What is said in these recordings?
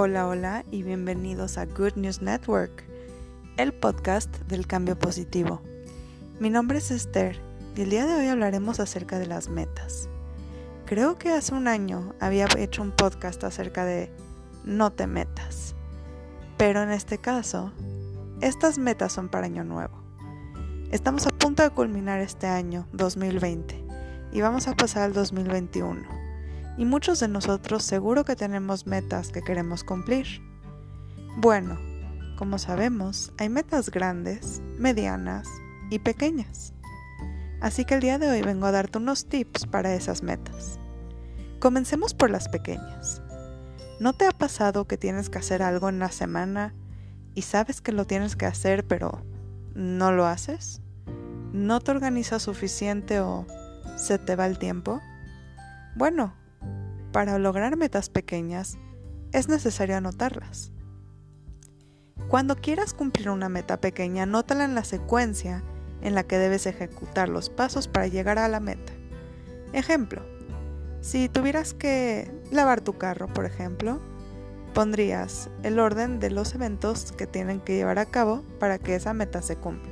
Hola, hola y bienvenidos a Good News Network, el podcast del cambio positivo. Mi nombre es Esther y el día de hoy hablaremos acerca de las metas. Creo que hace un año había hecho un podcast acerca de no te metas, pero en este caso, estas metas son para año nuevo. Estamos a punto de culminar este año 2020 y vamos a pasar al 2021 y muchos de nosotros seguro que tenemos metas que queremos cumplir. Bueno, como sabemos, hay metas grandes, medianas y pequeñas. Así que el día de hoy vengo a darte unos tips para esas metas. Comencemos por las pequeñas. ¿No te ha pasado que tienes que hacer algo en la semana y sabes que lo tienes que hacer pero no lo haces? ¿No te organizas suficiente o se te va el tiempo? Bueno, para lograr metas pequeñas, es necesario anotarlas. Cuando quieras cumplir una meta pequeña, anótala en la secuencia en la que debes ejecutar los pasos para llegar a la meta. Ejemplo, si tuvieras que lavar tu carro, por ejemplo, pondrías el orden de los eventos que tienen que llevar a cabo para que esa meta se cumpla.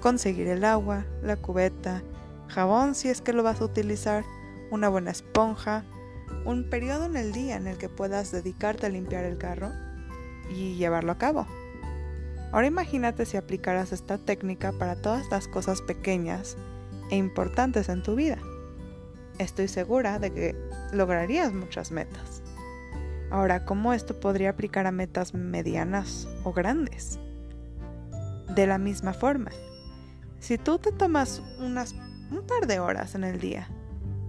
Conseguir el agua, la cubeta, jabón si es que lo vas a utilizar, una buena esponja, un periodo en el día en el que puedas dedicarte a limpiar el carro y llevarlo a cabo. Ahora imagínate si aplicaras esta técnica para todas las cosas pequeñas e importantes en tu vida. Estoy segura de que lograrías muchas metas. Ahora, ¿cómo esto podría aplicar a metas medianas o grandes? De la misma forma, si tú te tomas un par de horas en el día,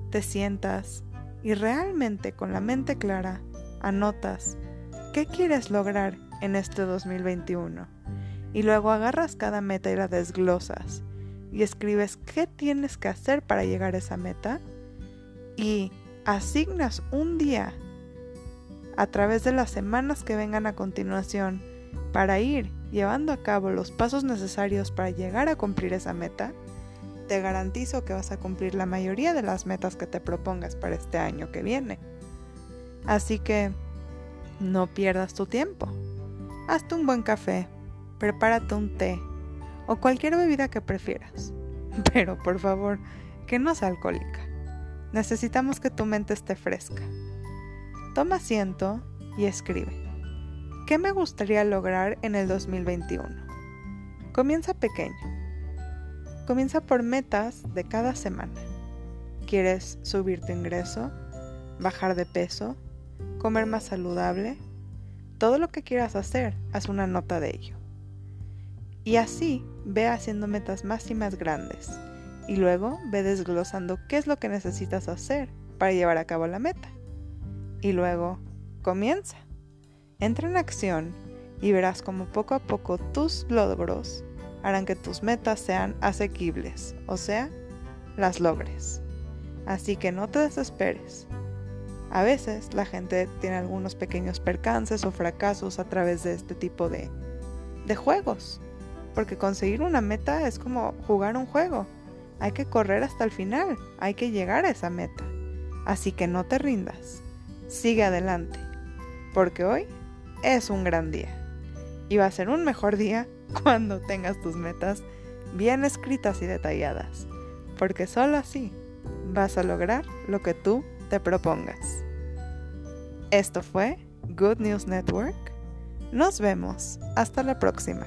te sientas, y realmente con la mente clara anotas qué quieres lograr en este 2021 y luego agarras cada meta y la desglosas y escribes qué tienes que hacer para llegar a esa meta y asignas un día a través de las semanas que vengan a continuación para ir llevando a cabo los pasos necesarios para llegar a cumplir esa meta, te garantizo que vas a cumplir la mayoría de las metas que te propongas para este año que viene. Así que no pierdas tu tiempo. Hazte un buen café, prepárate un té o cualquier bebida que prefieras. Pero por favor, que no sea alcohólica. Necesitamos que tu mente esté fresca. Toma asiento y escribe. ¿Qué me gustaría lograr en el 2021? Comienza pequeño Comienza por metas de cada semana. ¿Quieres subir tu ingreso? ¿Bajar de peso? ¿Comer más saludable? Todo lo que quieras hacer, haz una nota de ello. Y así ve haciendo metas más y más grandes. Y luego ve desglosando qué es lo que necesitas hacer para llevar a cabo la meta. Y luego comienza. Entra en acción y verás como poco a poco tus logros harán que tus metas sean asequibles, o sea, las logres. Así que no te desesperes. A veces la gente tiene algunos pequeños percances o fracasos a través de este tipo de, de juegos, porque conseguir una meta es como jugar un juego. Hay que correr hasta el final, hay que llegar a esa meta. Así que no te rindas, sigue adelante, porque hoy es un gran día y va a ser un mejor día cuando tengas tus metas bien escritas y detalladas, porque solo así vas a lograr lo que tú te propongas. Esto fue Good News Network. Nos vemos. Hasta la próxima.